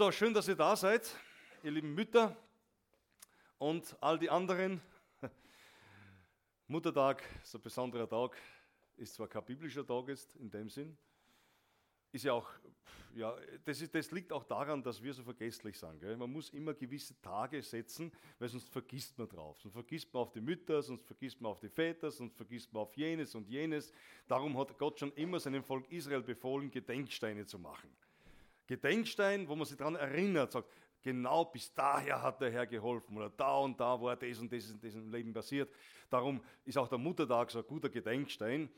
So, schön, dass ihr da seid, ihr lieben Mütter und all die anderen. Muttertag ist ein besonderer Tag, ist zwar kein biblischer Tag ist in dem Sinn, ist ja auch, ja, das, ist, das liegt auch daran, dass wir so vergesslich sind. Gell? Man muss immer gewisse Tage setzen, weil sonst vergisst man drauf. Sonst vergisst man auf die Mütter, sonst vergisst man auf die Väter, sonst vergisst man auf jenes und jenes. Darum hat Gott schon immer seinem Volk Israel befohlen, Gedenksteine zu machen. Gedenkstein, wo man sich daran erinnert, sagt, genau bis daher hat der Herr geholfen oder da und da war das und das in diesem Leben passiert. Darum ist auch der Muttertag so ein guter Gedenkstein.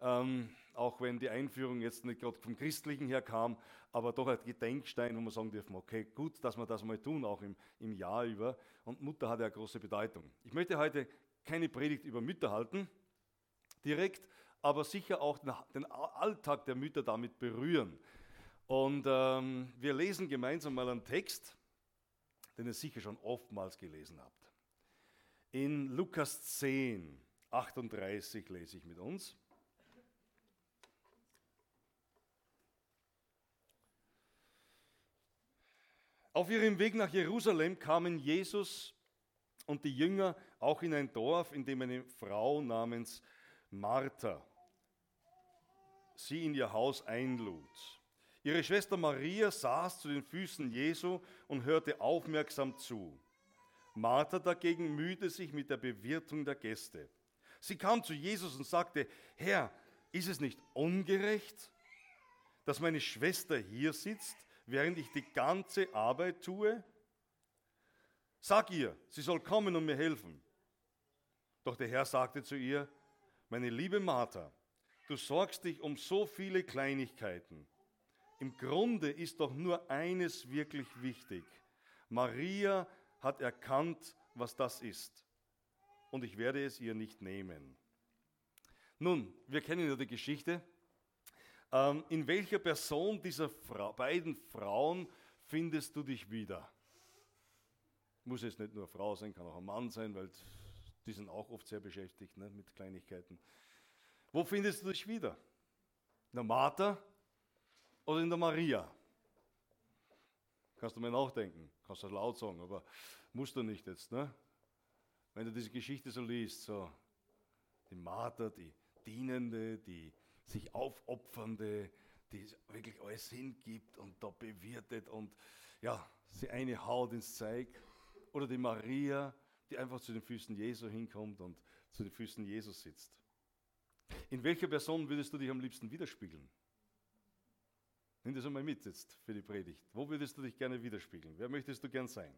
Ähm, auch wenn die Einführung jetzt nicht gerade vom Christlichen her kam, aber doch ein Gedenkstein, wo man sagen dürfen, okay, gut, dass wir das mal tun, auch im, im Jahr über. Und Mutter hat ja große Bedeutung. Ich möchte heute keine Predigt über Mütter halten, direkt, aber sicher auch den Alltag der Mütter damit berühren. Und ähm, wir lesen gemeinsam mal einen Text, den ihr sicher schon oftmals gelesen habt. In Lukas 10, 38 lese ich mit uns. Auf ihrem Weg nach Jerusalem kamen Jesus und die Jünger auch in ein Dorf, in dem eine Frau namens Martha sie in ihr Haus einlud. Ihre Schwester Maria saß zu den Füßen Jesu und hörte aufmerksam zu. Martha dagegen mühte sich mit der Bewirtung der Gäste. Sie kam zu Jesus und sagte, Herr, ist es nicht ungerecht, dass meine Schwester hier sitzt während ich die ganze Arbeit tue? Sag ihr, sie soll kommen und mir helfen. Doch der Herr sagte zu ihr, meine liebe Martha, du sorgst dich um so viele Kleinigkeiten. Im Grunde ist doch nur eines wirklich wichtig. Maria hat erkannt, was das ist. Und ich werde es ihr nicht nehmen. Nun, wir kennen ja die Geschichte. Ähm, in welcher Person dieser Fra beiden Frauen findest du dich wieder? Muss jetzt nicht nur Frau sein, kann auch ein Mann sein, weil die sind auch oft sehr beschäftigt ne, mit Kleinigkeiten. Wo findest du dich wieder? Der Martha oder in der Maria? Kannst du mal nachdenken, kannst du laut sagen, aber musst du nicht jetzt. Ne? Wenn du diese Geschichte so liest, so die Martha, die Dienende, die sich aufopfernde, die wirklich alles hingibt und da bewirtet und ja, sie eine Haut ins Zeug. Oder die Maria, die einfach zu den Füßen Jesu hinkommt und zu den Füßen Jesus sitzt. In welcher Person würdest du dich am liebsten widerspiegeln? Nimm das einmal mit jetzt für die Predigt. Wo würdest du dich gerne widerspiegeln? Wer möchtest du gern sein?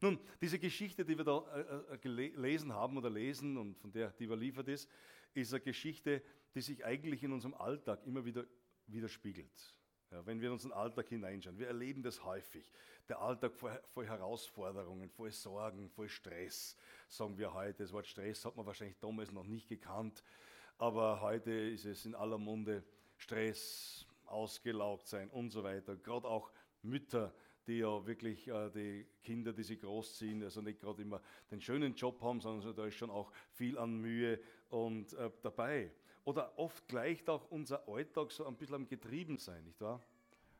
Nun, diese Geschichte, die wir da äh, äh gelesen haben oder lesen und von der die überliefert ist, ist eine Geschichte, die sich eigentlich in unserem Alltag immer wieder widerspiegelt. Ja, wenn wir in unseren Alltag hineinschauen, wir erleben das häufig. Der Alltag voll, voll, Herausforderungen, voll Sorgen, voll Stress, sagen wir heute. Das Wort Stress hat man wahrscheinlich damals noch nicht gekannt, aber heute ist es in aller Munde Stress, ausgelaugt sein und so weiter. Gerade auch Mütter, die ja wirklich äh, die Kinder, die sie großziehen, also nicht gerade immer den schönen Job haben, sondern da ist schon auch viel an Mühe und äh, dabei. Oder oft gleicht auch unser Alltag so ein bisschen am Getriebensein, nicht wahr?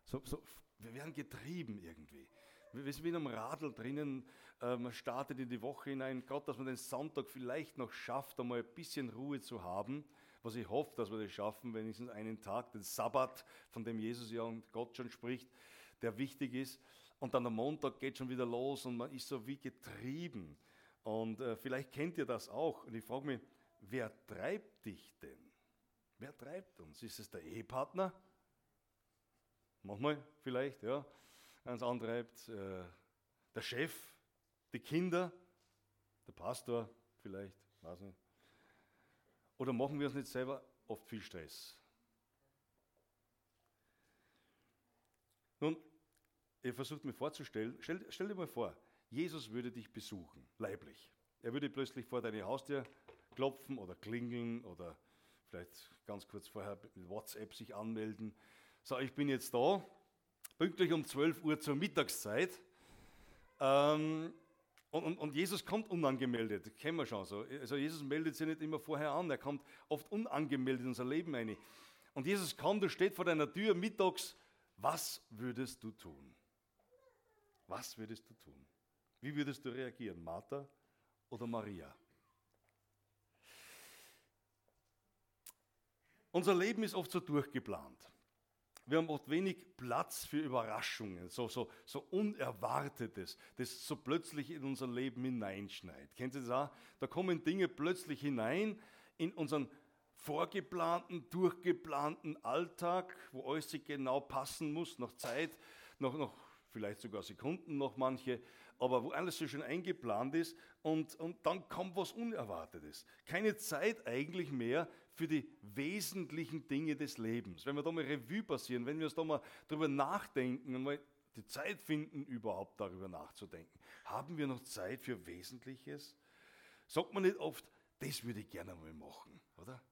So, so, wir werden getrieben irgendwie. Wir sind wie in einem Radl drinnen, äh, man startet in die Woche hinein, Gott, dass man den Sonntag vielleicht noch schafft, einmal ein bisschen Ruhe zu haben, was ich hoffe, dass wir das schaffen, wenigstens einen Tag, den Sabbat, von dem Jesus ja und Gott schon spricht, der wichtig ist. Und dann am Montag geht schon wieder los und man ist so wie getrieben. Und äh, vielleicht kennt ihr das auch. Und ich frage mich, wer treibt dich denn? Wer treibt uns? Ist es der Ehepartner? Manchmal vielleicht, ja. Ganz antreibt äh, der Chef, die Kinder, der Pastor vielleicht, weiß nicht. Oder machen wir uns nicht selber oft viel Stress? Nun, ihr versucht mir vorzustellen, stell, stell dir mal vor, Jesus würde dich besuchen, leiblich. Er würde plötzlich vor deine Haustür klopfen oder klingeln oder vielleicht ganz kurz vorher mit WhatsApp sich anmelden. So, ich bin jetzt da, pünktlich um 12 Uhr zur Mittagszeit. Ähm, und, und, und, Jesus kommt unangemeldet, kennen wir schon so. Also Jesus meldet sich nicht immer vorher an, er kommt oft unangemeldet in unser Leben ein. Und Jesus kommt und steht vor deiner Tür mittags, was würdest du tun? Was würdest du tun? Wie würdest du reagieren, Martha oder Maria? Unser Leben ist oft so durchgeplant. Wir haben oft wenig Platz für Überraschungen, so, so, so Unerwartetes, das so plötzlich in unser Leben hineinschneit. Kennt ihr das auch? Da kommen Dinge plötzlich hinein in unseren vorgeplanten, durchgeplanten Alltag, wo alles genau passen muss, noch Zeit, noch, noch vielleicht sogar Sekunden, noch manche, aber wo alles so schön eingeplant ist und, und dann kommt was Unerwartetes. Keine Zeit eigentlich mehr für die wesentlichen Dinge des Lebens. Wenn wir da mal Revue passieren, wenn wir uns da mal drüber nachdenken und mal die Zeit finden, überhaupt darüber nachzudenken, haben wir noch Zeit für Wesentliches? Sagt man nicht oft, das würde ich gerne mal machen, oder?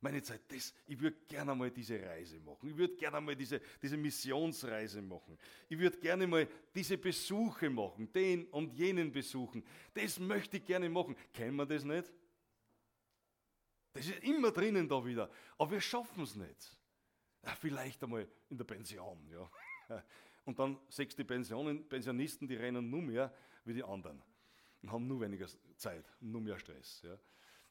Meine Zeit, das, ich würde gerne mal diese Reise machen. Ich würde gerne mal diese, diese Missionsreise machen. Ich würde gerne mal diese Besuche machen, den und jenen besuchen. Das möchte ich gerne machen. Kennen wir das nicht? Das ist immer drinnen da wieder. Aber wir schaffen es nicht. Vielleicht einmal in der Pension. Ja. Und dann sechs die Pensionen, Pensionisten, die rennen nur mehr wie die anderen und haben nur weniger Zeit, nur mehr Stress. Ja.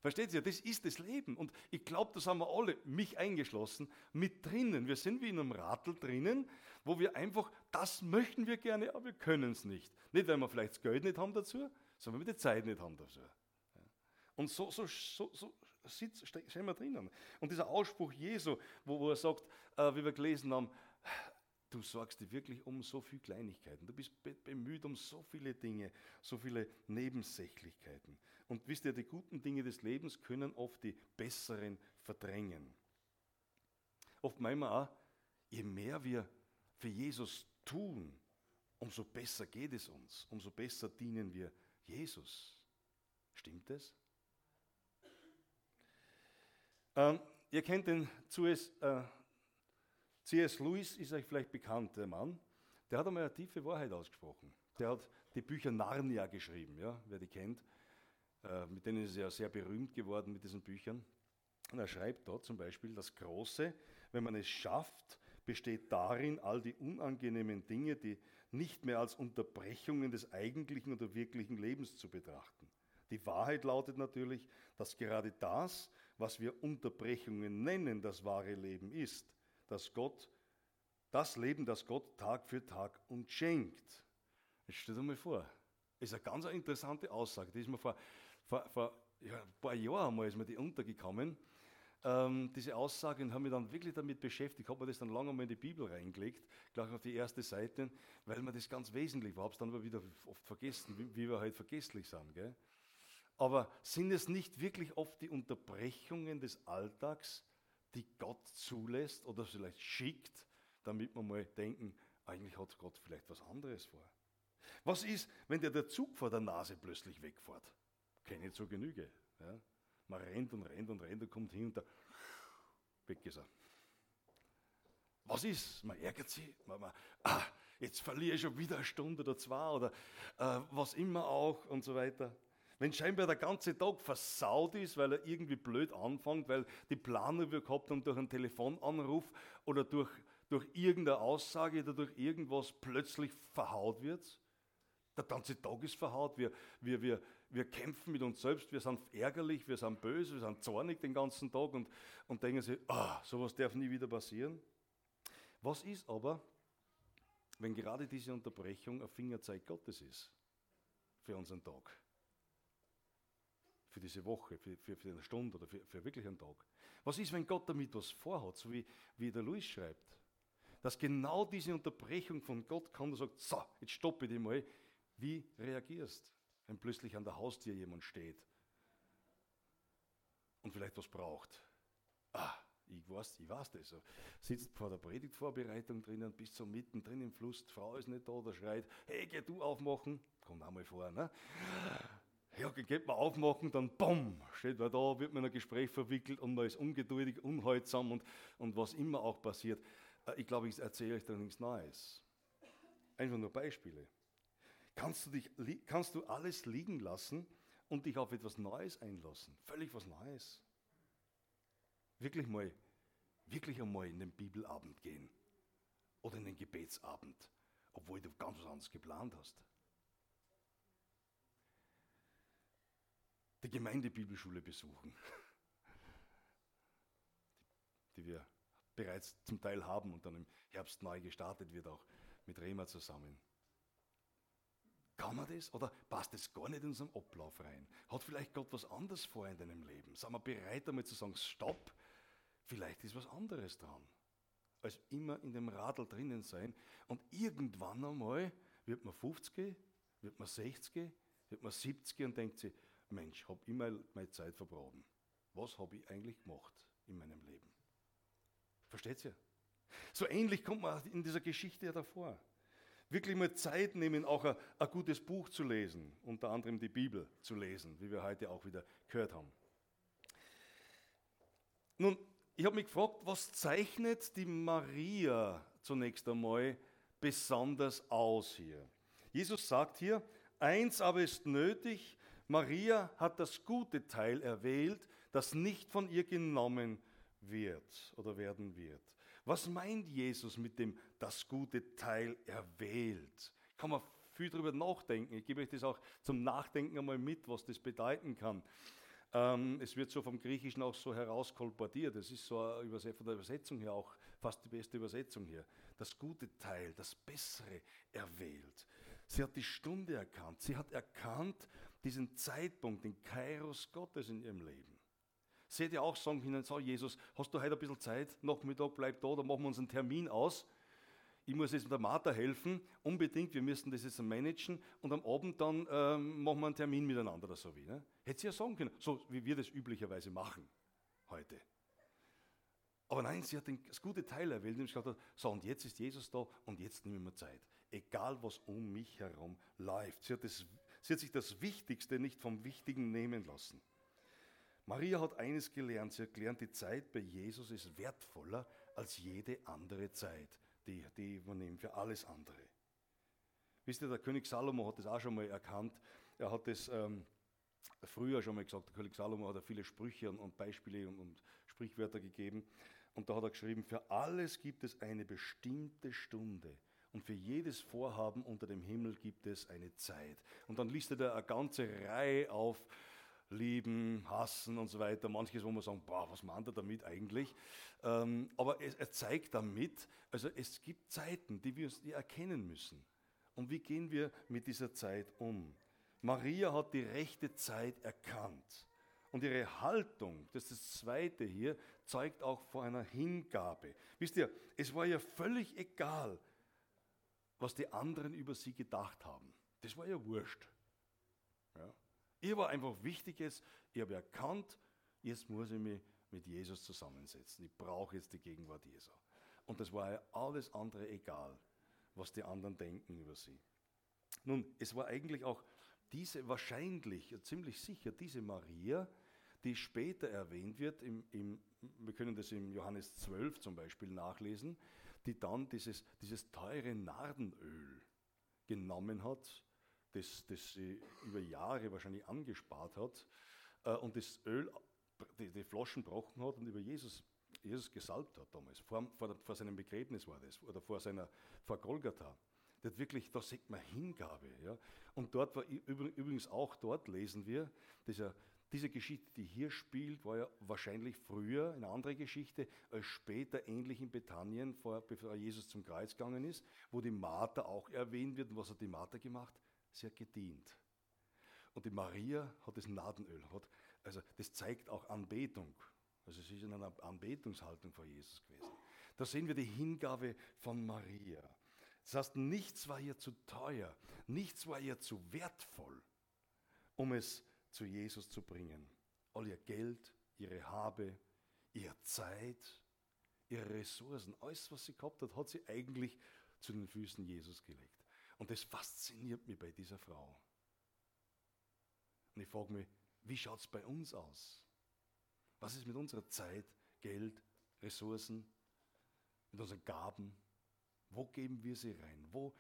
Versteht ihr? Das ist das Leben. Und ich glaube, das haben wir alle, mich eingeschlossen, mit drinnen. Wir sind wie in einem Radl drinnen, wo wir einfach, das möchten wir gerne, aber wir können es nicht. Nicht, weil wir vielleicht das Geld nicht haben dazu, sondern weil wir die Zeit nicht haben dazu. Und so, so, so, so sitzt, stehen wir drinnen. Und dieser Ausspruch Jesu, wo, wo er sagt, äh, wie wir gelesen haben, du sorgst dir wirklich um so viele Kleinigkeiten. Du bist bemüht um so viele Dinge, so viele Nebensächlichkeiten. Und wisst ihr, die guten Dinge des Lebens können oft die besseren verdrängen. Oft meinen wir auch, je mehr wir für Jesus tun, umso besser geht es uns, umso besser dienen wir Jesus. Stimmt es? Ähm, ihr kennt den C.S. Äh, C.S. Lewis, ist euch vielleicht bekannt, der Mann. Der hat einmal eine tiefe Wahrheit ausgesprochen. Der hat die Bücher Narnia geschrieben, ja, wer die kennt. Äh, mit denen ist er ja sehr berühmt geworden mit diesen Büchern. Und er schreibt dort zum Beispiel, das Große, wenn man es schafft, besteht darin, all die unangenehmen Dinge, die nicht mehr als Unterbrechungen des eigentlichen oder wirklichen Lebens zu betrachten. Die Wahrheit lautet natürlich, dass gerade das, was wir Unterbrechungen nennen, das wahre Leben ist, dass Gott, das Leben, das Gott Tag für Tag uns schenkt. Jetzt stell dir mal vor, ist eine ganz interessante Aussage, die ist mir vor, vor, vor ja, ein paar Jahren einmal ist mir die untergekommen, ähm, diese Aussage, und habe mich dann wirklich damit beschäftigt, habe mir das dann lange mal in die Bibel reingelegt, gleich auf die erste Seite, weil mir das ganz wesentlich war, habe es dann aber wieder oft vergessen, wie, wie wir halt vergesslich sind. Gell? Aber sind es nicht wirklich oft die Unterbrechungen des Alltags, die Gott zulässt oder vielleicht schickt, damit wir mal denken, eigentlich hat Gott vielleicht was anderes vor? Was ist, wenn dir der Zug vor der Nase plötzlich wegfährt? Keine zur Genüge. Ja? Man rennt und rennt und rennt und kommt hin und da, weg ist er. Was ist? Man ärgert sich, man, man, ah, jetzt verliere ich schon wieder eine Stunde oder zwei oder äh, was immer auch und so weiter. Wenn scheinbar der ganze Tag versaut ist, weil er irgendwie blöd anfängt, weil die Planung wir gehabt haben durch einen Telefonanruf oder durch, durch irgendeine Aussage oder durch irgendwas plötzlich verhaut wird. Der ganze Tag ist verhaut. Wir, wir, wir, wir kämpfen mit uns selbst, wir sind ärgerlich, wir sind böse, wir sind zornig den ganzen Tag und, und denken sich, ah, sowas darf nie wieder passieren. Was ist aber, wenn gerade diese Unterbrechung ein Fingerzeig Gottes ist für unseren Tag? Für diese Woche, für, für, für eine Stunde oder für, für wirklich einen Tag. Was ist, wenn Gott damit was vorhat, so wie, wie der Luis schreibt? Dass genau diese Unterbrechung von Gott kommt und sagt, so, jetzt stoppe dich mal. Wie reagierst, wenn plötzlich an der Haustür jemand steht und vielleicht was braucht? Ah, ich weiß, ich weiß das. Sitzt vor der Predigtvorbereitung drinnen, bis zum mittendrin im Fluss, die Frau ist nicht da, der schreit, hey, geh du aufmachen. Kommt auch mal vor, ne? Ja, geht man aufmachen, dann bumm, steht man da, wird man in ein Gespräch verwickelt und man ist ungeduldig, unhaltsam und, und was immer auch passiert. Äh, ich glaube, ich erzähle euch da nichts Neues. Einfach nur Beispiele. Kannst du, dich, kannst du alles liegen lassen und dich auf etwas Neues einlassen? Völlig was Neues. Wirklich mal, wirklich einmal in den Bibelabend gehen oder in den Gebetsabend obwohl du ganz was anderes geplant hast. Die Gemeindebibelschule besuchen, die wir bereits zum Teil haben und dann im Herbst neu gestartet wird, auch mit Rema zusammen. Kann man das oder passt das gar nicht in unseren Ablauf rein? Hat vielleicht Gott was anderes vor in deinem Leben? Sind wir bereit, einmal zu sagen, stopp, vielleicht ist was anderes dran, als immer in dem Radl drinnen sein. Und irgendwann einmal wird man 50, wird man 60, wird man 70 und denkt sich, Mensch, habe immer meine Zeit verbraten. Was habe ich eigentlich gemacht in meinem Leben? Versteht ihr? So ähnlich kommt man in dieser Geschichte ja davor. Wirklich mal Zeit nehmen, auch ein, ein gutes Buch zu lesen, unter anderem die Bibel zu lesen, wie wir heute auch wieder gehört haben. Nun, ich habe mich gefragt, was zeichnet die Maria zunächst einmal besonders aus hier? Jesus sagt hier, eins aber ist nötig, Maria hat das gute Teil erwählt, das nicht von ihr genommen wird oder werden wird. Was meint Jesus mit dem das gute Teil erwählt? Kann man viel darüber nachdenken. Ich gebe euch das auch zum Nachdenken einmal mit, was das bedeuten kann. Ähm, es wird so vom Griechischen auch so herauskolportiert. Es ist so von der Übersetzung her auch fast die beste Übersetzung hier. Das gute Teil, das Bessere erwählt. Sie hat die Stunde erkannt. Sie hat erkannt diesen Zeitpunkt, den Kairos Gottes in ihrem Leben. Sie hätte auch sagen können, so Jesus, hast du heute ein bisschen Zeit? Nachmittag bleib da, dann machen wir uns einen Termin aus ich muss jetzt mit der Martha helfen, unbedingt, wir müssen das jetzt managen und am Abend dann ähm, machen wir einen Termin miteinander oder so wie. Ne? Hätte sie ja sagen können, so wie wir das üblicherweise machen heute. Aber nein, sie hat das gute Teil erwählt und gesagt, so und jetzt ist Jesus da und jetzt nehmen wir Zeit. Egal was um mich herum läuft. Sie hat, das, sie hat sich das Wichtigste nicht vom Wichtigen nehmen lassen. Maria hat eines gelernt, sie hat gelernt, die Zeit bei Jesus ist wertvoller als jede andere Zeit die, die übernehmen für alles andere. Wisst ihr, der König Salomo hat das auch schon mal erkannt. Er hat das ähm, früher schon mal gesagt. Der König Salomo hat ja viele Sprüche und, und Beispiele und, und Sprichwörter gegeben. Und da hat er geschrieben, für alles gibt es eine bestimmte Stunde. Und für jedes Vorhaben unter dem Himmel gibt es eine Zeit. Und dann listet er eine ganze Reihe auf, lieben, hassen und so weiter. Manches, wo man sagen, boah, was meint er damit eigentlich? Ähm, aber es, er zeigt damit, also es gibt Zeiten, die wir die erkennen müssen. Und wie gehen wir mit dieser Zeit um? Maria hat die rechte Zeit erkannt. Und ihre Haltung, das ist das Zweite hier, zeigt auch vor einer Hingabe. Wisst ihr, es war ja völlig egal, was die anderen über sie gedacht haben. Das war ja wurscht. Ja. Ihr war einfach Wichtiges, ich habe erkannt, jetzt muss ich mich mit Jesus zusammensetzen. Ich brauche jetzt die Gegenwart Jesu. Und das war ja alles andere egal, was die anderen denken über sie. Nun, es war eigentlich auch diese, wahrscheinlich, ziemlich sicher, diese Maria, die später erwähnt wird, im, im, wir können das im Johannes 12 zum Beispiel nachlesen, die dann dieses, dieses teure Nardenöl genommen hat das, das sie über Jahre wahrscheinlich angespart hat äh, und das Öl, die, die Flaschen gebrochen hat und über Jesus, Jesus gesalbt hat damals. Vor, vor, vor seinem Begräbnis war das, oder vor seiner, vor Golgatha. Das wirklich, da sieht man Hingabe. Ja? Und dort war übrigens auch dort lesen wir, dieser, diese Geschichte, die hier spielt, war ja wahrscheinlich früher eine andere Geschichte, als später ähnlich in Bethanien, vor, bevor Jesus zum Kreuz gegangen ist, wo die Martha auch erwähnt wird. Und was hat die Martha gemacht? sie hat gedient. Und die Maria hat das Nadenöl. Hat, also das zeigt auch Anbetung. Also sie ist in einer Anbetungshaltung vor Jesus gewesen. Da sehen wir die Hingabe von Maria. Das heißt, nichts war ihr zu teuer, nichts war ihr zu wertvoll, um es zu Jesus zu bringen. All ihr Geld, ihre Habe, ihre Zeit, ihre Ressourcen, alles, was sie gehabt hat, hat sie eigentlich zu den Füßen Jesus gelegt. Und das fasziniert mich bei dieser Frau. Und ich frage mich, wie schaut es bei uns aus? Was ist mit unserer Zeit, Geld, Ressourcen, mit unseren Gaben? Wo geben wir sie rein? Wo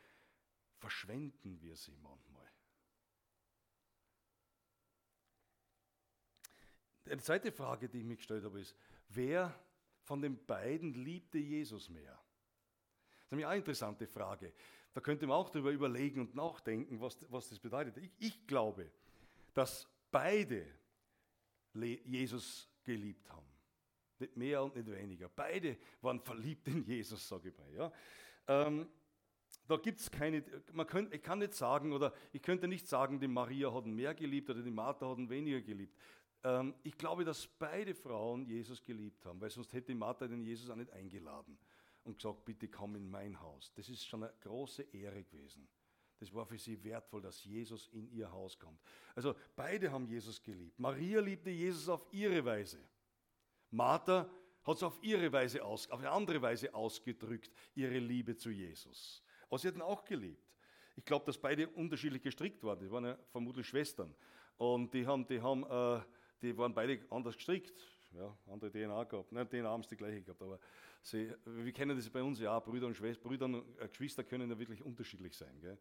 verschwenden wir sie manchmal? Eine zweite Frage, die ich mich gestellt habe, ist, wer von den beiden liebte Jesus mehr? Das ist nämlich auch eine interessante Frage. Da könnte man auch darüber überlegen und nachdenken, was, was das bedeutet. Ich, ich glaube, dass beide Jesus geliebt haben. Nicht mehr und nicht weniger. Beide waren verliebt in Jesus, sage ich mal. Ja. Ähm, da gibt es keine, man könnt, ich kann nicht sagen, oder ich könnte nicht sagen, die Maria hat mehr geliebt oder die Martha hat weniger geliebt. Ähm, ich glaube, dass beide Frauen Jesus geliebt haben, weil sonst hätte Martha den Jesus auch nicht eingeladen und gesagt, bitte komm in mein Haus. Das ist schon eine große Ehre gewesen. Das war für sie wertvoll, dass Jesus in ihr Haus kommt. Also beide haben Jesus geliebt. Maria liebte Jesus auf ihre Weise. Martha hat es auf ihre Weise aus, auf eine andere Weise ausgedrückt, ihre Liebe zu Jesus. Aber sie hatten auch geliebt. Ich glaube, dass beide unterschiedlich gestrickt waren. Die waren ja vermutlich Schwestern. Und die, haben, die, haben, äh, die waren beide anders gestrickt. Ja, andere DNA gehabt. Nein, DNA haben sie die gleiche gehabt, aber Sie, wir kennen das bei uns ja, Brüder und Schwestern, Brüder und äh, Geschwister können ja wirklich unterschiedlich sein. Gell?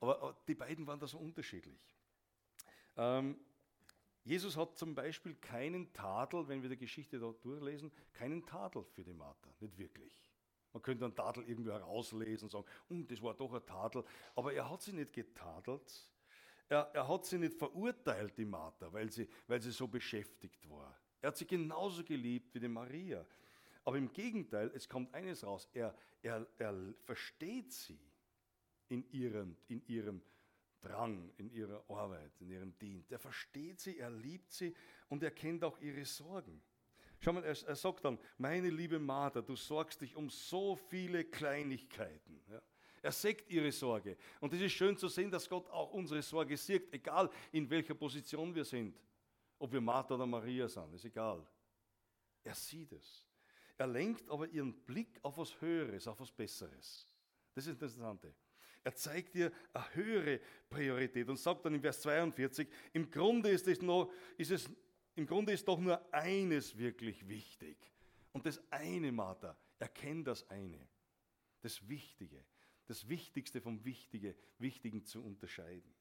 Aber die beiden waren da so unterschiedlich. Ähm, Jesus hat zum Beispiel keinen Tadel, wenn wir die Geschichte da durchlesen, keinen Tadel für die Martha, nicht wirklich. Man könnte einen Tadel irgendwie herauslesen und sagen, hm, das war doch ein Tadel, aber er hat sie nicht getadelt. Er, er hat sie nicht verurteilt, die Martha, weil sie, weil sie so beschäftigt war. Er hat sie genauso geliebt wie die Maria. Aber im Gegenteil, es kommt eines raus, er, er, er versteht sie in ihrem, in ihrem Drang, in ihrer Arbeit, in ihrem Dienst. Er versteht sie, er liebt sie und er kennt auch ihre Sorgen. Schau mal, er, er sagt dann, meine liebe Martha, du sorgst dich um so viele Kleinigkeiten. Ja. Er sägt ihre Sorge. Und es ist schön zu sehen, dass Gott auch unsere Sorge sieht, egal in welcher Position wir sind. Ob wir Martha oder Maria sind, ist egal. Er sieht es. Er lenkt aber ihren Blick auf was Höheres, auf was Besseres. Das ist das Interessante. Er zeigt ihr eine höhere Priorität und sagt dann in Vers 42, im Grunde ist es, noch, ist es im Grunde ist doch nur eines wirklich wichtig. Und das eine, Martha, erkennt das eine. Das Wichtige, das Wichtigste vom Wichtige, Wichtigen zu unterscheiden.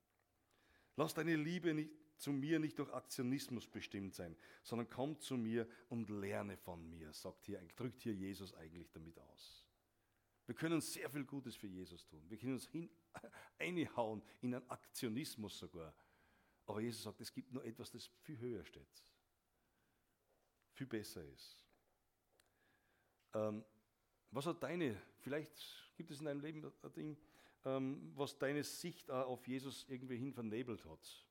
Lass deine Liebe nicht zu mir nicht durch Aktionismus bestimmt sein, sondern komm zu mir und lerne von mir, sagt hier, drückt hier Jesus eigentlich damit aus. Wir können sehr viel Gutes für Jesus tun. Wir können uns hin, einhauen in einen Aktionismus sogar. Aber Jesus sagt, es gibt nur etwas, das viel höher steht, viel besser ist. Ähm, was hat deine, vielleicht gibt es in deinem Leben ein Ding, ähm, was deine Sicht auf Jesus irgendwie hin vernebelt hat?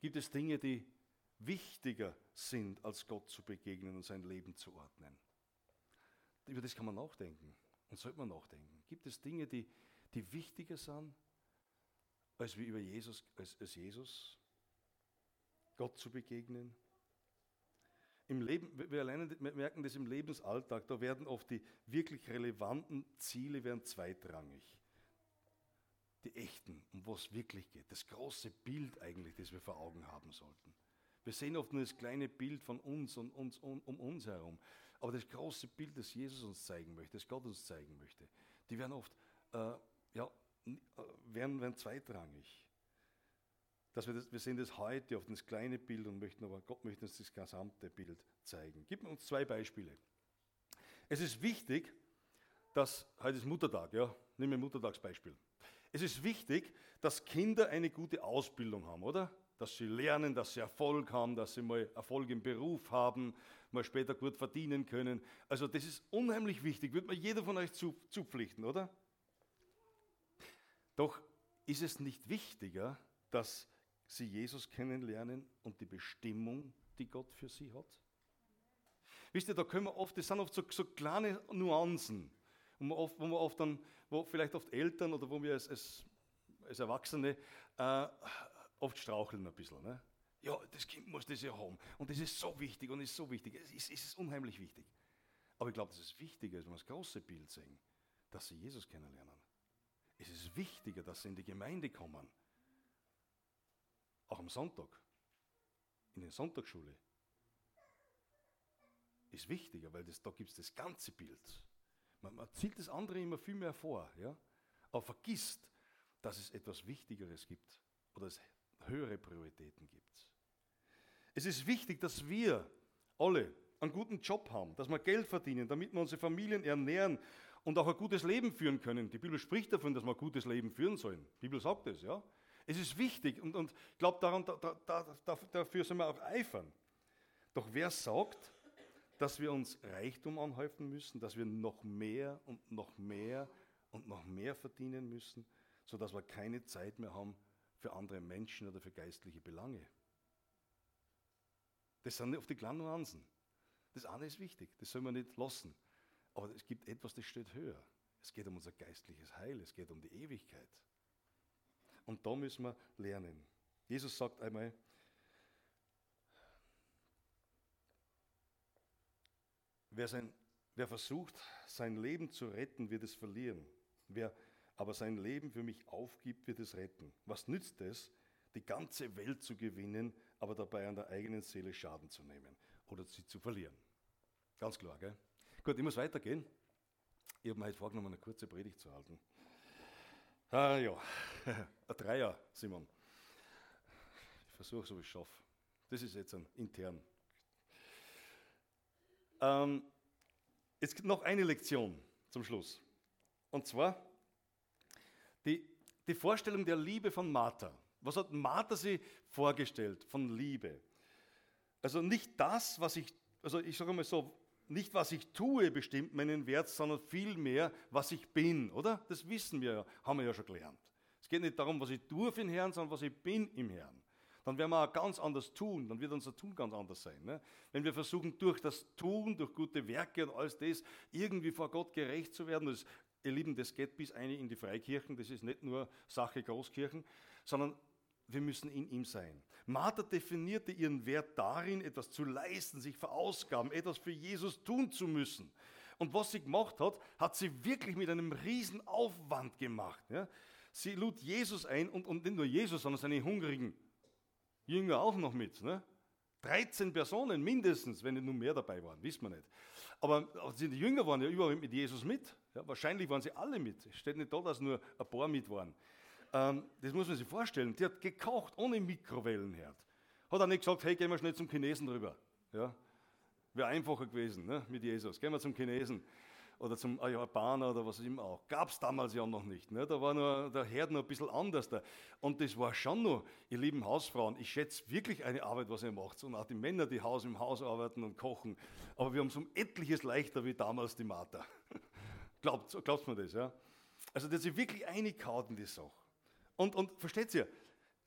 Gibt es Dinge, die wichtiger sind, als Gott zu begegnen und sein Leben zu ordnen? Über das kann man nachdenken und sollte man nachdenken. Gibt es Dinge, die, die wichtiger sind, als wie über Jesus, als, als Jesus, Gott zu begegnen? Im Leben, wir, alleine, merken das im Lebensalltag, da werden oft die wirklich relevanten Ziele werden zweitrangig die echten, um was wirklich geht. Das große Bild eigentlich, das wir vor Augen haben sollten. Wir sehen oft nur das kleine Bild von uns und uns um, um uns herum. Aber das große Bild, das Jesus uns zeigen möchte, das Gott uns zeigen möchte, die werden oft äh, ja, äh, werden, werden zweitrangig. Dass wir, das, wir sehen das heute auf das kleine Bild und möchten aber Gott möchte uns das gesamte Bild zeigen. Gib uns zwei Beispiele. Es ist wichtig, dass heute ist Muttertag, ja, nehmen wir Muttertagsbeispiel. Es ist wichtig, dass Kinder eine gute Ausbildung haben, oder? Dass sie lernen, dass sie Erfolg haben, dass sie mal Erfolg im Beruf haben, mal später gut verdienen können. Also das ist unheimlich wichtig, wird mir jeder von euch zu, zupflichten, oder? Doch ist es nicht wichtiger, dass sie Jesus kennenlernen und die Bestimmung, die Gott für sie hat? Wisst ihr, da können wir oft, das sind oft so, so kleine Nuancen, wo wir oft, wo wir oft dann wo vielleicht oft Eltern oder wo wir als, als, als Erwachsene äh, oft straucheln ein bisschen. Ne? Ja, das Kind muss das ja haben. Und das ist so wichtig und ist so wichtig. Es ist, es ist unheimlich wichtig. Aber ich glaube, dass es wichtiger ist, wenn wir das große Bild sehen, dass sie Jesus kennenlernen. Es ist wichtiger, dass sie in die Gemeinde kommen. Auch am Sonntag. In der Sonntagsschule. Ist wichtiger, weil das, da gibt es das ganze Bild. Man, man zieht das andere immer viel mehr vor, ja? aber vergisst, dass es etwas Wichtigeres gibt oder es höhere Prioritäten gibt. Es ist wichtig, dass wir alle einen guten Job haben, dass wir Geld verdienen, damit wir unsere Familien ernähren und auch ein gutes Leben führen können. Die Bibel spricht davon, dass wir ein gutes Leben führen sollen. Die Bibel sagt es, ja. Es ist wichtig und, und ich glaube, da, da, dafür sollen wir auch eifern. Doch wer sagt, dass wir uns Reichtum anhäufen müssen, dass wir noch mehr und noch mehr und noch mehr verdienen müssen, sodass wir keine Zeit mehr haben für andere Menschen oder für geistliche Belange? Das sind oft die kleinen Nuancen. Das eine ist wichtig, das soll man nicht lassen. Aber es gibt etwas, das steht höher. Es geht um unser geistliches Heil, es geht um die Ewigkeit. Und da müssen wir lernen. Jesus sagt einmal, wer, sein, wer versucht, sein Leben zu retten, wird es verlieren. Wer aber sein Leben für mich aufgibt, wird es retten. Was nützt es, die ganze Welt zu gewinnen, aber dabei an der eigenen Seele Schaden zu nehmen oder sie zu verlieren? Ganz klar, gell? Gut, ich muss weitergehen. Ich habe mir heute vorgenommen, eine kurze Predigt zu halten. Ah ja, ein Dreier, Simon. Ich versuche so, wie ich schaffe. Das ist jetzt ein intern. Ähm, jetzt gibt noch eine Lektion zum Schluss. Und zwar die, die Vorstellung der Liebe von Martha. Was hat Martha sich vorgestellt von Liebe? Also nicht das, was ich, also ich sage mal so, nicht was ich tue bestimmt meinen Wert, sondern vielmehr, was ich bin, oder? Das wissen wir, haben wir ja schon gelernt. Es geht nicht darum, was ich tue für den Herrn, sondern was ich bin im Herrn. Dann werden wir auch ganz anders tun, dann wird unser Tun ganz anders sein. Ne? Wenn wir versuchen, durch das Tun, durch gute Werke und alles das, irgendwie vor Gott gerecht zu werden, das, ihr Lieben, das geht bis eine in die Freikirchen, das ist nicht nur Sache Großkirchen, sondern wir müssen in ihm sein. Martha definierte ihren Wert darin, etwas zu leisten, sich verausgaben, etwas für Jesus tun zu müssen. Und was sie gemacht hat, hat sie wirklich mit einem riesen Aufwand gemacht. Ja? Sie lud Jesus ein und, und nicht nur Jesus, sondern seine hungrigen Jünger auch noch mit. Ne? 13 Personen mindestens, wenn nicht nur mehr dabei waren, wissen wir nicht. Aber die Jünger waren ja überall mit Jesus mit. Ja, wahrscheinlich waren sie alle mit. Es steht nicht da, dass nur ein paar mit waren. Ähm, das muss man sich vorstellen. Die hat gekocht ohne Mikrowellenherd. Hat auch nicht gesagt, hey, gehen wir schnell zum Chinesen rüber. Ja? Wäre einfacher gewesen ne, mit Jesus. Gehen wir zum Chinesen oder zum Japaner oder was immer auch. Gab es damals ja noch nicht. Ne? Da war nur der Herd noch ein bisschen anders. Da. Und das war schon noch, ihr lieben Hausfrauen, ich schätze wirklich eine Arbeit, was ihr macht. Und auch die Männer, die Haus im Haus arbeiten und kochen. Aber wir haben es um etliches leichter wie damals die Martha. Glaubt, glaubt man das, ja? Also, dass sie wirklich eingehaut in die Sache. Und, und versteht ihr,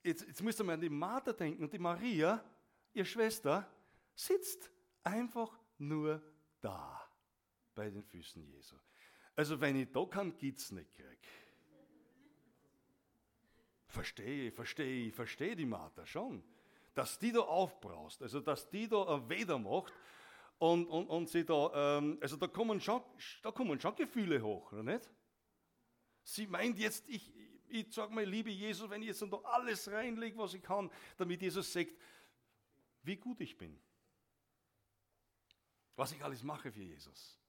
jetzt, jetzt müsst ihr mal an die Martha denken und die Maria, ihre Schwester, sitzt einfach nur da bei den Füßen Jesu. Also wenn ich da keinen Gitz nicht kriege, verstehe, verstehe, verstehe die Martha schon, dass die da aufbraust, also dass die da ein Weder macht und, und, und sie da, ähm, also da kommen, schon, da kommen schon Gefühle hoch, oder nicht? Sie meint jetzt, ich, ich sage mal, liebe Jesus, wenn ich jetzt da alles reinlege, was ich kann, damit Jesus sagt, wie gut ich bin. Was ich alles mache für Jesus.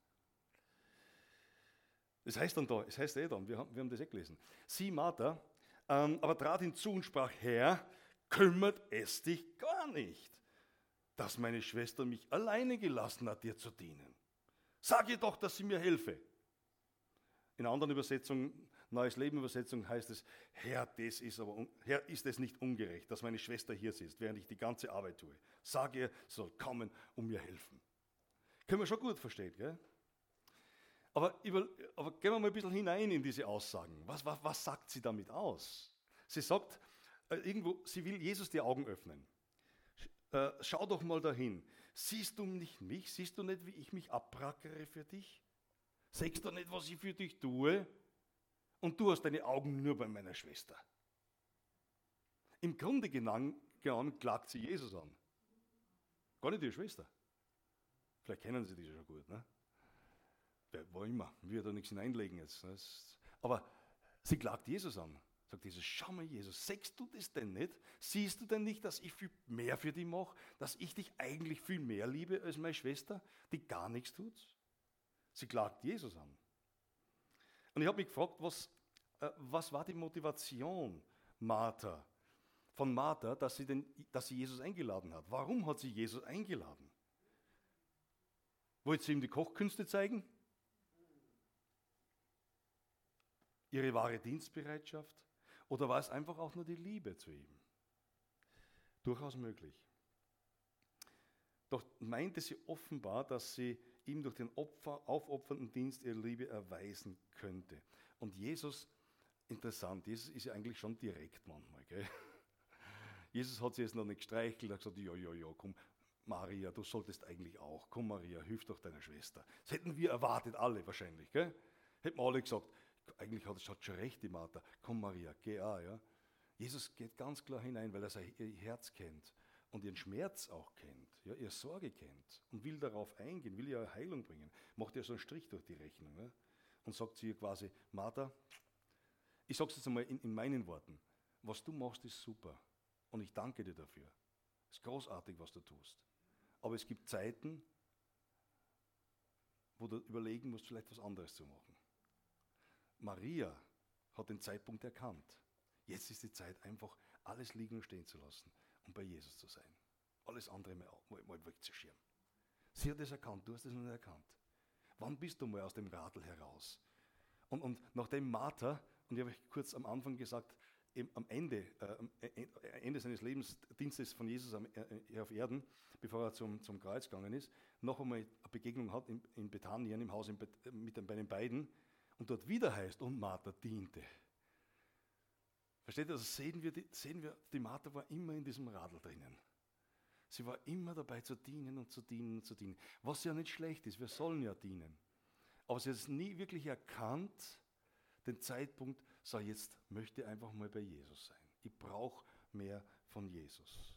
Das heißt dann da, es heißt eh dann, wir haben, wir haben das eh gelesen. Sie, Martha, ähm, aber trat hinzu und sprach, Herr, kümmert es dich gar nicht, dass meine Schwester mich alleine gelassen hat, dir zu dienen. Sag ihr doch, dass sie mir helfe. In anderen Übersetzungen Neues Leben Übersetzung heißt es, Herr, das ist aber, Herr, ist es nicht ungerecht, dass meine Schwester hier sitzt, während ich die ganze Arbeit tue. Sag ihr, sie soll kommen und mir helfen. Können wir schon gut verstehen, gell? Aber, über, aber gehen wir mal ein bisschen hinein in diese Aussagen. Was, was, was sagt sie damit aus? Sie sagt, äh, irgendwo, sie will Jesus die Augen öffnen. Äh, schau doch mal dahin. Siehst du nicht mich? Siehst du nicht, wie ich mich abbrackere für dich? Siehst du nicht, was ich für dich tue? Und du hast deine Augen nur bei meiner Schwester. Im Grunde genommen, klagt sie Jesus an. Gar nicht ihre Schwester. Vielleicht kennen sie die schon gut. Ne? Wo immer, wir da nichts hineinlegen jetzt. Ne? Aber sie klagt Jesus an. Sagt Jesus, schau mal Jesus, sechst du das denn nicht? Siehst du denn nicht, dass ich viel mehr für dich mache? Dass ich dich eigentlich viel mehr liebe als meine Schwester, die gar nichts tut? Sie klagt Jesus an. Und ich habe mich gefragt, was, äh, was war die Motivation Martha, von Martha, dass sie, den, dass sie Jesus eingeladen hat? Warum hat sie Jesus eingeladen? Wollt sie ihm die Kochkünste zeigen? Ihre wahre Dienstbereitschaft? Oder war es einfach auch nur die Liebe zu ihm? Durchaus möglich. Doch meinte sie offenbar, dass sie ihm durch den Opfer, aufopfernden Dienst ihre Liebe erweisen könnte. Und Jesus, interessant, Jesus ist ja eigentlich schon direkt manchmal. Gell? Jesus hat sie jetzt noch nicht gestreichelt, hat gesagt, ja, ja, ja, komm, Maria, du solltest eigentlich auch, komm Maria, hilf doch deiner Schwester. Das hätten wir erwartet, alle wahrscheinlich. Gell? Hätten wir alle gesagt, eigentlich hat es schon recht, die Martha, komm Maria, geh auch. Ja? Jesus geht ganz klar hinein, weil er sein Herz kennt und ihren Schmerz auch kennt, ja, ihre Sorge kennt und will darauf eingehen, will ihr Heilung bringen, macht ihr so einen Strich durch die Rechnung ja, und sagt zu ihr quasi, Martha, ich sage es jetzt einmal in, in meinen Worten, was du machst, ist super und ich danke dir dafür. Es ist großartig, was du tust. Aber es gibt Zeiten, wo du überlegen musst, vielleicht was anderes zu machen. Maria hat den Zeitpunkt erkannt. Jetzt ist die Zeit, einfach alles liegen und stehen zu lassen um bei Jesus zu sein. Alles andere mal, mal, wegzuschirmen. Sie hat es erkannt, du hast es noch nicht erkannt. Wann bist du mal aus dem Radl heraus? Und, und nachdem Martha, und ich habe kurz am Anfang gesagt, am Ende, äh, am äh, äh, Ende seines Lebensdienstes von Jesus am, äh, auf Erden, bevor er zum, zum Kreuz gegangen ist, noch einmal eine Begegnung hat in, in Bethanien, im Haus in, mit den, bei den beiden, und dort wieder heißt, und Martha diente. Versteht ihr? Also sehen wir, die, sehen wir, die Martha war immer in diesem Radl drinnen. Sie war immer dabei zu dienen und zu dienen und zu dienen. Was ja nicht schlecht ist, wir sollen ja dienen. Aber sie hat es nie wirklich erkannt, den Zeitpunkt, so jetzt möchte ich einfach mal bei Jesus sein. Ich brauche mehr von Jesus.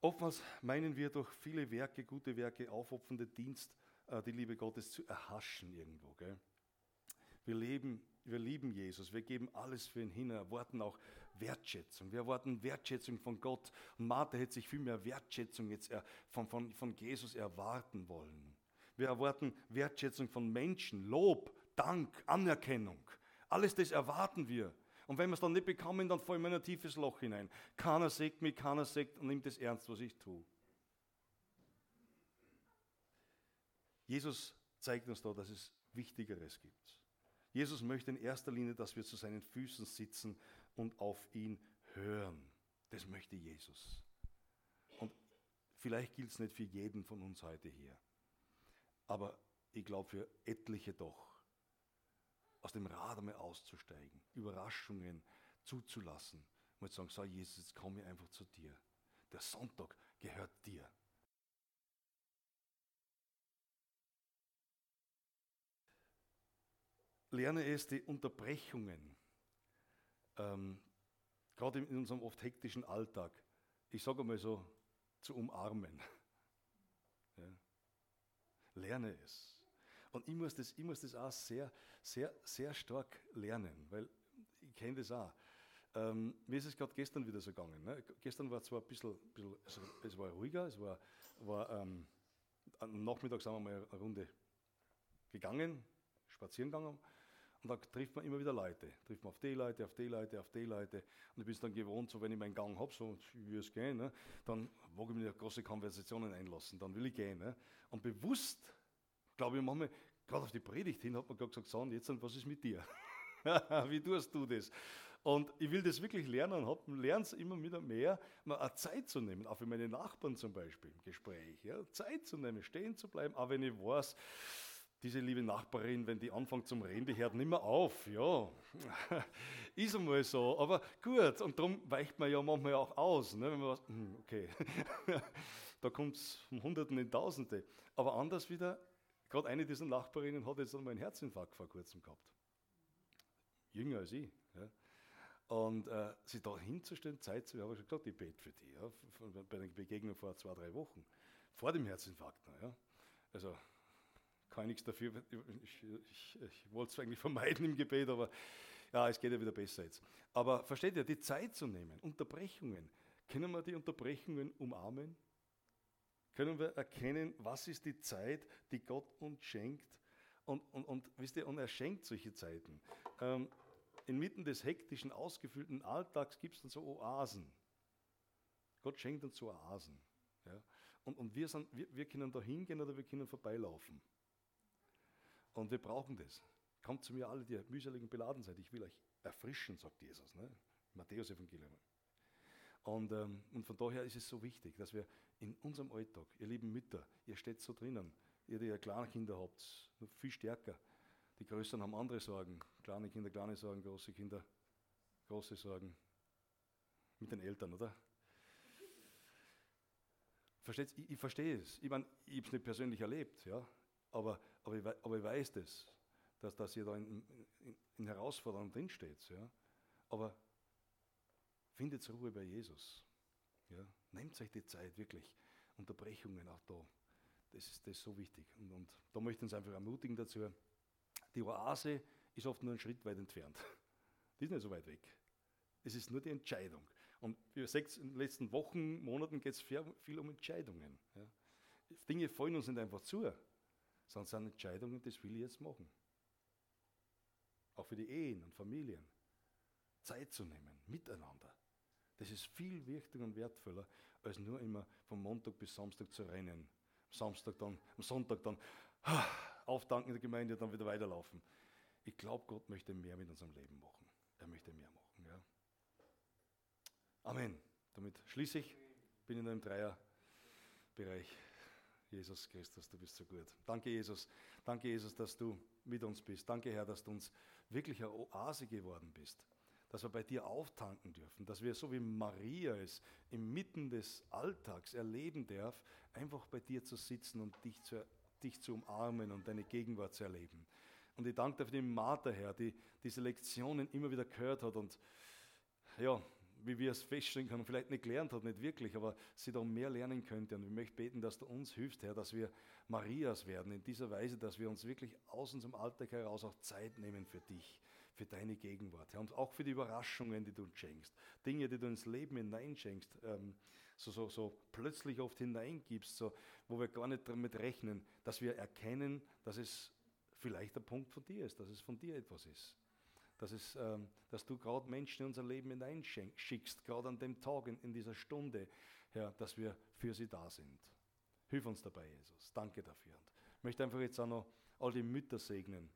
Oftmals meinen wir durch viele Werke, gute Werke, aufopfernde Dienst, äh, die Liebe Gottes zu erhaschen irgendwo. Gell? Wir leben wir lieben Jesus, wir geben alles für ihn hin, wir erwarten auch Wertschätzung. Wir erwarten Wertschätzung von Gott. Und Martha hätte sich viel mehr Wertschätzung jetzt von, von, von Jesus erwarten wollen. Wir erwarten Wertschätzung von Menschen, Lob, Dank, Anerkennung. Alles das erwarten wir. Und wenn wir es dann nicht bekommen, dann fallen wir in ein tiefes Loch hinein. Keiner sagt mich, keiner sagt und nimmt es ernst, was ich tue. Jesus zeigt uns da, dass es Wichtigeres gibt. Jesus möchte in erster Linie, dass wir zu seinen Füßen sitzen und auf ihn hören. Das möchte Jesus. Und vielleicht gilt es nicht für jeden von uns heute hier. Aber ich glaube für etliche doch. Aus dem Rad einmal auszusteigen, Überraschungen zuzulassen. Mal zu sagen, so Jesus, jetzt komme ich einfach zu dir. Der Sonntag gehört dir. Lerne es, die Unterbrechungen, ähm, gerade in unserem oft hektischen Alltag, ich sage mal so, zu umarmen. Ja. Lerne es. Und ich muss, das, ich muss das auch sehr, sehr, sehr stark lernen, weil ich kenne das auch. Ähm, mir ist es gerade gestern wieder so gegangen. Ne? Gestern war zwar ein bisschen, bisschen es war ruhiger, es war, war ähm, am Nachmittag sind wir mal eine Runde gegangen, spazieren gegangen und da trifft man immer wieder Leute. Trifft man auf die Leute, auf die Leute, auf die Leute. Und ich bin dann gewohnt, so wenn ich meinen Gang habe, so wie es gehen, ne, dann wage ich mir große Konversationen einlassen. Dann will ich gehen. Ne. Und bewusst, glaube ich, manchmal, gerade auf die Predigt hin, hat man gerade gesagt, Sand, jetzt was ist mit dir? wie tust du das? Und ich will das wirklich lernen und lerne es immer wieder mehr, mal eine Zeit zu nehmen, auch für meine Nachbarn zum Beispiel im Gespräch. Ja, Zeit zu nehmen, stehen zu bleiben, auch wenn ich weiß, diese liebe Nachbarin, wenn die anfängt zum Reden, die hört nicht mehr auf. Ja, ist einmal so. Aber gut, und darum weicht man ja manchmal auch aus. Ne, wenn man was, hm, okay, da kommt es von Hunderten in Tausende. Aber anders wieder, gerade eine dieser Nachbarinnen hat jetzt einmal einen Herzinfarkt vor kurzem gehabt. Jünger als ich. Ja. Und äh, sie da hinzustellen, Zeit zu habe ich gesagt, ich bete für die. Ja, bei der Begegnung vor zwei, drei Wochen. Vor dem Herzinfarkt. Ja. Also kann nichts dafür. Ich, ich, ich wollte es eigentlich vermeiden im Gebet, aber ja, es geht ja wieder besser jetzt. Aber versteht ihr, die Zeit zu nehmen, Unterbrechungen. Können wir die Unterbrechungen umarmen? Können wir erkennen, was ist die Zeit, die Gott uns schenkt? Und, und, und wisst ihr, und er schenkt solche Zeiten. Ähm, inmitten des hektischen, ausgefüllten Alltags gibt es dann so Oasen. Gott schenkt uns so Oasen. Ja? Und, und wir, sind, wir, wir können da hingehen oder wir können vorbeilaufen. Und wir brauchen das. Kommt zu mir alle, die mühseligen beladen seid. Ich will euch erfrischen, sagt Jesus. Ne? Matthäus Evangelium. Und, ähm, und von daher ist es so wichtig, dass wir in unserem Alltag, ihr lieben Mütter, ihr steht so drinnen, ihr, die ja kleine Kinder habt, viel stärker. Die Größeren haben andere Sorgen. Kleine Kinder, kleine Sorgen, große Kinder, große Sorgen. Mit den Eltern, oder? Versteht ich, ich verstehe es. Ich meine, ich habe es nicht persönlich erlebt, ja. Aber, aber, ich, aber ich weiß das, dass, dass ihr da in, in, in Herausforderungen drinsteht. Ja. Aber findet Ruhe bei Jesus. Ja. Nehmt euch die Zeit, wirklich. Unterbrechungen auch da. Das ist, das ist so wichtig. Und, und da möchte ich uns einfach ermutigen dazu. Die Oase ist oft nur einen Schritt weit entfernt. Die ist nicht so weit weg. Es ist nur die Entscheidung. Und wie sechs in den letzten Wochen, Monaten geht es viel um Entscheidungen. Ja. Dinge fallen uns nicht einfach zu, sondern es sind Entscheidungen, das will ich jetzt machen. Auch für die Ehen und Familien. Zeit zu nehmen, miteinander. Das ist viel wichtiger und wertvoller, als nur immer von Montag bis Samstag zu rennen. Am Samstag dann, am Sonntag dann auftanken in der Gemeinde, dann wieder weiterlaufen. Ich glaube, Gott möchte mehr mit unserem Leben machen. Er möchte mehr machen. Ja. Amen. Damit schließe ich. Bin in einem Dreierbereich. Jesus Christus, du bist so gut. Danke, Jesus. Danke, Jesus, dass du mit uns bist. Danke, Herr, dass du uns wirklich eine Oase geworden bist. Dass wir bei dir auftanken dürfen. Dass wir, so wie Maria es inmitten des Alltags erleben darf, einfach bei dir zu sitzen und dich zu, dich zu umarmen und deine Gegenwart zu erleben. Und ich danke dir für die Martha, Herr, die diese Lektionen immer wieder gehört hat und ja, wie wir es feststellen können, vielleicht nicht gelernt hat, nicht wirklich, aber sie da mehr lernen könnte. Und ich möchte beten, dass du uns hilfst, Herr, dass wir Marias werden, in dieser Weise, dass wir uns wirklich aus unserem Alltag heraus auch Zeit nehmen für dich, für deine Gegenwart, Herr, und auch für die Überraschungen, die du uns schenkst, Dinge, die du ins Leben hineinschenkst, ähm, so, so, so plötzlich oft hineingibst, so, wo wir gar nicht damit rechnen, dass wir erkennen, dass es vielleicht der Punkt von dir ist, dass es von dir etwas ist dass, es, ähm, dass du gerade Menschen in unser Leben hineinschickst, gerade an dem Tag, in, dieser Stunde, Herr, dass wir für sie da sind. Hilf uns dabei, Jesus. Danke dafür. Und ich möchte einfach jetzt auch noch all die Mütter segnen.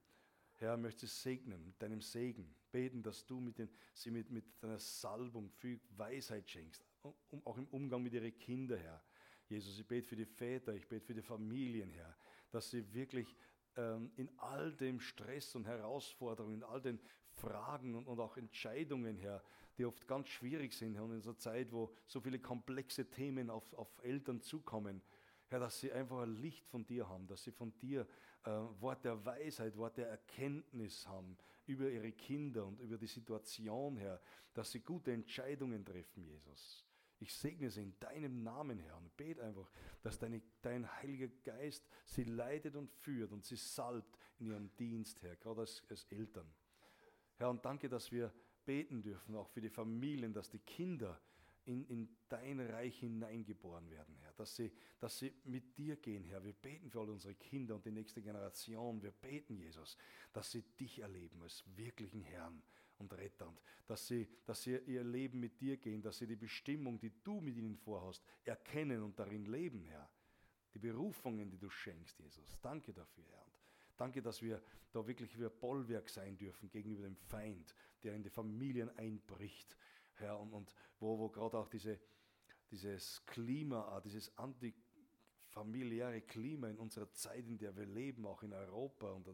Herr, ich möchte sie segnen mit deinem Segen. Beten, dass du mit den, sie mit, mit deiner Salbung viel Weisheit schenkst, um, auch im Umgang mit ihren Kindern, Herr. Jesus, ich bete für die Väter, ich bete für die Familien, Herr, dass sie wirklich ähm, in all dem Stress und Herausforderungen, in all den Fragen und, auch Entscheidungen her, die oft ganz schwierig sind und in unserer Zeit, wo so viele komplexe Themen auf, auf Eltern zukommen, Herr, dass sie einfach ein Licht von dir haben, dass sie von dir äh, Wort der Weisheit, Wort der Erkenntnis haben über ihre Kinder und über die Situation, Herr, dass sie gute Entscheidungen treffen, Jesus. Ich segne sie in deinem Namen, Herr, und bete einfach, dass deine, dein Heiliger Geist sie leitet und führt und sie salbt in ihrem Dienst, Herr, gerade als, als Eltern. Herr, und danke, dass wir beten dürfen, auch für die Familien, dass die Kinder in, in dein Reich hineingeboren werden, Herr. Dass sie, dass sie mit dir gehen, Herr. Wir beten für all unsere Kinder und die nächste Generation. Wir beten, Jesus, dass sie dich erleben als wirklichen Herrn und Retter. Und dass sie, dass sie ihr Leben mit dir gehen, dass sie die Bestimmung, die du mit ihnen vorhast, erkennen und darin leben, Herr. Die Berufungen, die du schenkst, Jesus. Danke dafür, Herr. Danke, dass wir da wirklich wie ein Bollwerk sein dürfen gegenüber dem Feind, der in die Familien einbricht, Herr, und, und wo, wo gerade auch diese, dieses Klima, dieses antifamiliäre Klima in unserer Zeit, in der wir leben, auch in Europa und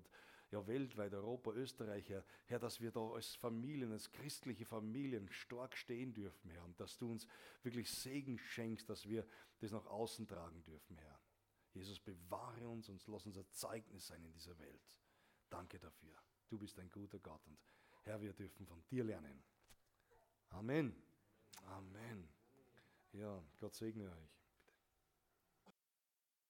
ja, weltweit, Europa, Österreich, Herr, Herr, dass wir da als Familien, als christliche Familien stark stehen dürfen, Herr, und dass du uns wirklich Segen schenkst, dass wir das nach außen tragen dürfen, Herr. Jesus, bewahre uns und lass uns ein Zeugnis sein in dieser Welt. Danke dafür. Du bist ein guter Gott und Herr, wir dürfen von dir lernen. Amen. Amen. Ja, Gott segne euch.